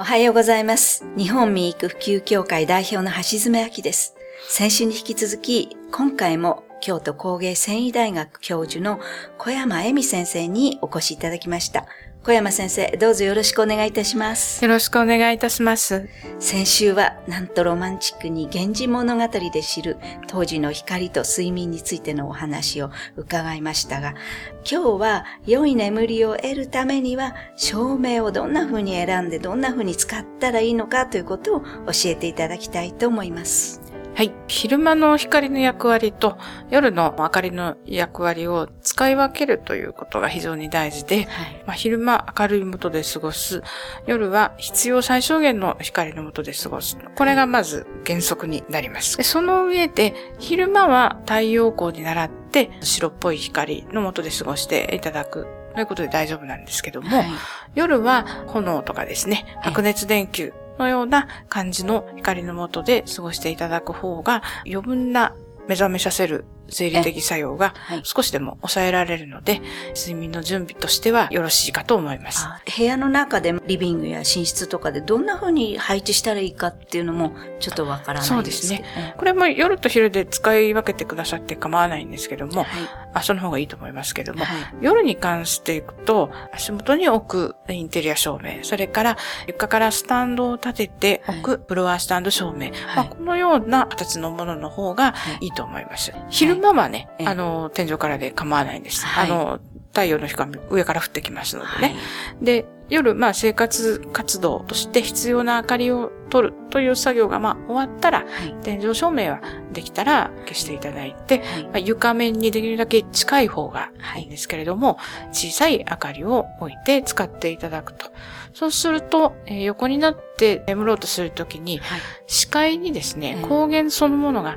おはようございます。日本民育普及協会代表の橋爪明です。先週に引き続き、今回も京都工芸繊維大学教授の小山恵美先生にお越しいただきました。小山先生、どうぞよろしくお願いいたします。よろしくお願いいたします。先週は、なんとロマンチックに源氏物語で知る当時の光と睡眠についてのお話を伺いましたが、今日は良い眠りを得るためには照明をどんな風に選んでどんな風に使ったらいいのかということを教えていただきたいと思います。はい。昼間の光の役割と夜の明かりの役割を使い分けるということが非常に大事で、はい。まあ、昼間明るい元で過ごす、夜は必要最小限の光の元で過ごす。これがまず原則になります。でその上で、昼間は太陽光に倣って白っぽい光の元で過ごしていただく。ということで大丈夫なんですけども、はい夜は炎とかですね、ええ白熱電球のような感じの光の下で過ごしていただく方が余分な目覚めさせる生理的作用がはい少しでも抑えられるので、睡眠の準備としてはよろしいかと思います。あ部屋の中でリビングや寝室とかでどんな風に配置したらいいかっていうのもちょっとわからないんですけど。ね。これも夜と昼で使い分けてくださって構わないんですけども、はい。あその方がいいと思いますけども、はい夜に関していくと、足元に置くインテリア照明、それから床からスタンドを立てて置くフロアスタンド照明、まあ、このような形のものの方がはいいいと思います。昼間はね、ええあの、天井からで構わないんです。はいあの、太陽の光上から降ってきますのではいね。で、夜、まあ生活活動として必要な明かりを取るという作業がまあ終わったら、はい。天井照明はできたら消していただいて、はいまあ床面にできるだけ近い方がいいんですけれども、小さい明かりを置いて使っていただくと。そうすると、えー横になって眠ろうとするときに、はい。視界にですねええ、光源そのものが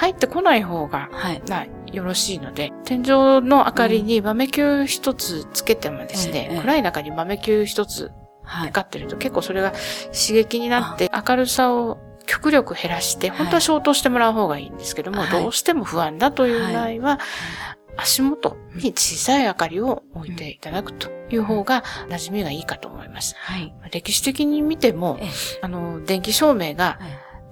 入ってこない方が、はい。なよろしいので、天井の明かりに豆球一つつけてもですね、ええ暗い中に豆球一つはい。光ってると結構それが刺激になって明るさを極力減らして、はい。本当は消灯してもらう方がいいんですけども、はい。どうしても不安だという場合は、足元に小さい明かりを置いていただくという方が馴染みがいいかと思います。はい。歴史的に見てもええ、あの、電気照明が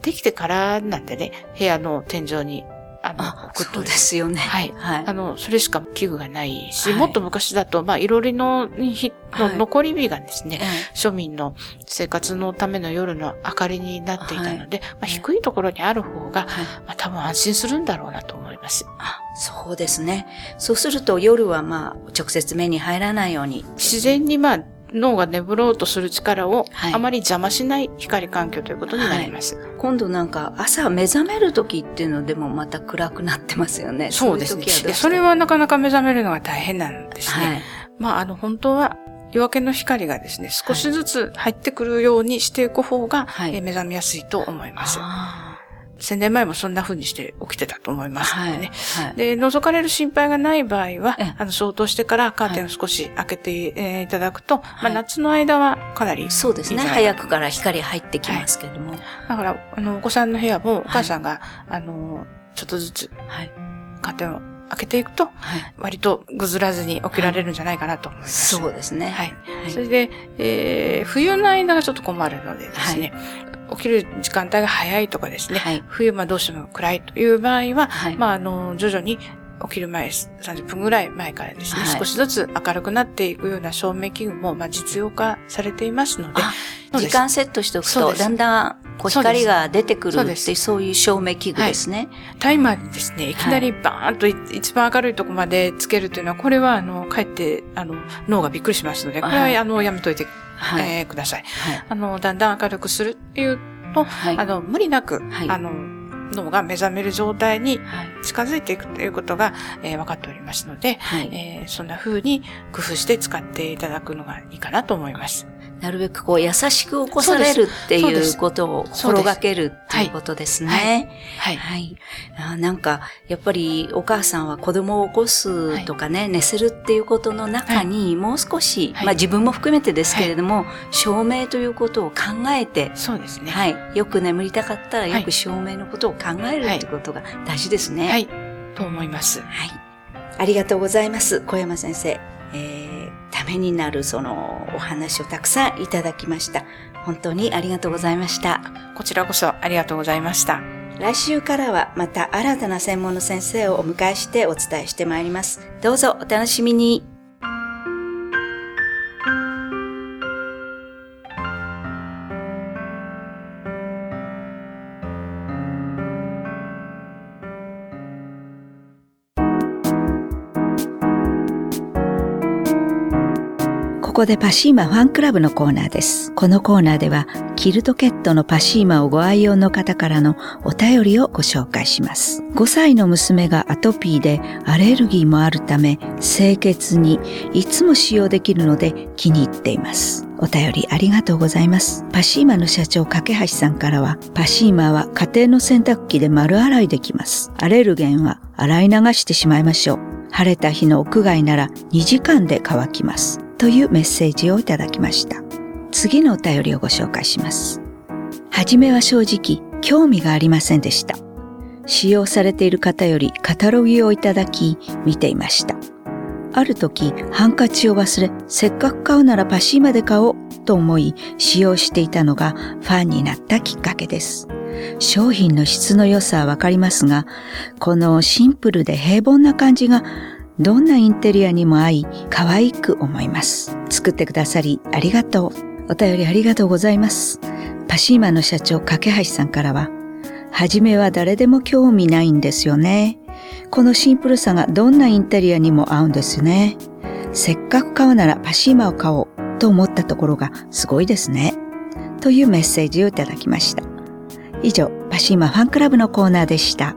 できてからなんでね、部屋の天井に、あの、あ、置くとそうですよね。はいはいあ。の、それしか器具がないし、はいもっと昔だと、まあ、いろりの日はいの残り火がですね、え庶民の生活のための夜の明かりになっていたので、まあ、ええ低いところにある方が、はい。まあ、多分安心するんだろうなと思います。あ、そうですね。そうすると夜はまあ、直接目に入らないように。自然にまあ、脳が眠ろうとする力をはいあまり邪魔しない光環境ということになります。今度なんか朝目覚める時っていうのでもまた暗くなってますよね。そうですね。い時はどうでそれはなかなか目覚めるのが大変なんですね。はい。まあ、あの、本当は夜明けの光がですね、少しずつ入ってくるようにしていく方が、はいえー目覚めやすいと思います。あ千年前もそんな風にして起きてたと思いーますのはい。でね。はい。で、覗かれる心配がない場合はええ、あの、消灯してからカーテンを少し開けて、えーいただくと、まあ、はい夏の間はかなり、そうですね。早くから光入ってきますけども。だから、あの、お子さんの部屋も、お母さんが、あの、ちょっとずつはい。カーテンを開けていくと、はい。割とぐずらずに起きられるんじゃないかなと思います。そうですね。はい。はいそれで、えー冬の間がちょっと困るのでですね、起きる時間帯が早いとかですね、はい冬間どうしても暗いという場合は、はいまあ、あの、徐々に起きる前、30分ぐらい前からですね、はい少しずつ明るくなっていくような照明器具も、まあ、実用化されていますので、時間セットしておくと、だんだんこう光が出てくるってそうですそういう照明器具ですね。タイマーにですね、いきなりバーンとい一番明るいとこまでつけるというのは、これは、あの、かえって、あの、脳がびっくりしますので、これは、はいあの、やめといて、はい。えーください。はい。あの、だんだん明るくするっていうと、はい。あの、無理なく、はいあの、脳が目覚める状態にはい。近づいていくということが、えー分かっておりますので、はい。えーそんな風に工夫して使っていただくのがいいかなと思います。なるべくこう優しく起こされるっていうことを心がけるっていうことですね。はい。はい。あなんか、やっぱりお母さんは子供を起こすとかね、寝せるっていうことの中に、もう少し、はいまあ自分も含めてですけれども、照明ということを考えて、そうですね。はい。よく眠りたかったら、はいよく照明のことを考えるっていうことが大事ですね。はい。と思います。はい。ありがとうございます。小山先生。えー、ためになるそのお話をたくさんいただきました。本当にありがとうございました。こちらこそありがとうございました。来週からはまた新たな専門の先生をお迎えしてお伝えしてまいります。どうぞお楽しみに。ここでパシーマファンクラブのコーナーです。このコーナーでは、キルトケットのパシーマをご愛用の方からのお便りをご紹介します。5歳の娘がアトピーでアレルギーもあるため、清潔にいつも使用できるので気に入っています。お便りありがとうございます。パシーマの社長、架橋さんからは、パシーマは家庭の洗濯機で丸洗いできます。アレルゲンは洗い流してしまいましょう。晴れた日の屋外なら2時間で乾きます。というメッセージをいただきました。次のお便りをご紹介します。はじめは正直、興味がありませんでした。使用されている方よりカタログをいただき、見ていました。ある時、ハンカチを忘れ、せっかく買うならパシーマで買おうと思い、使用していたのがファンになったきっかけです。商品の質の良さはわかりますが、このシンプルで平凡な感じがどんなインテリアにも合い、可愛く思います。作ってくださりありがとう。お便りありがとうございます。パシーマの社長、架橋さんからは、はじめは誰でも興味ないんですよね。このシンプルさがどんなインテリアにも合うんですね。せっかく買うならパシーマを買おうと思ったところがすごいですね。というメッセージをいただきました。以上、パシーマファンクラブのコーナーでした。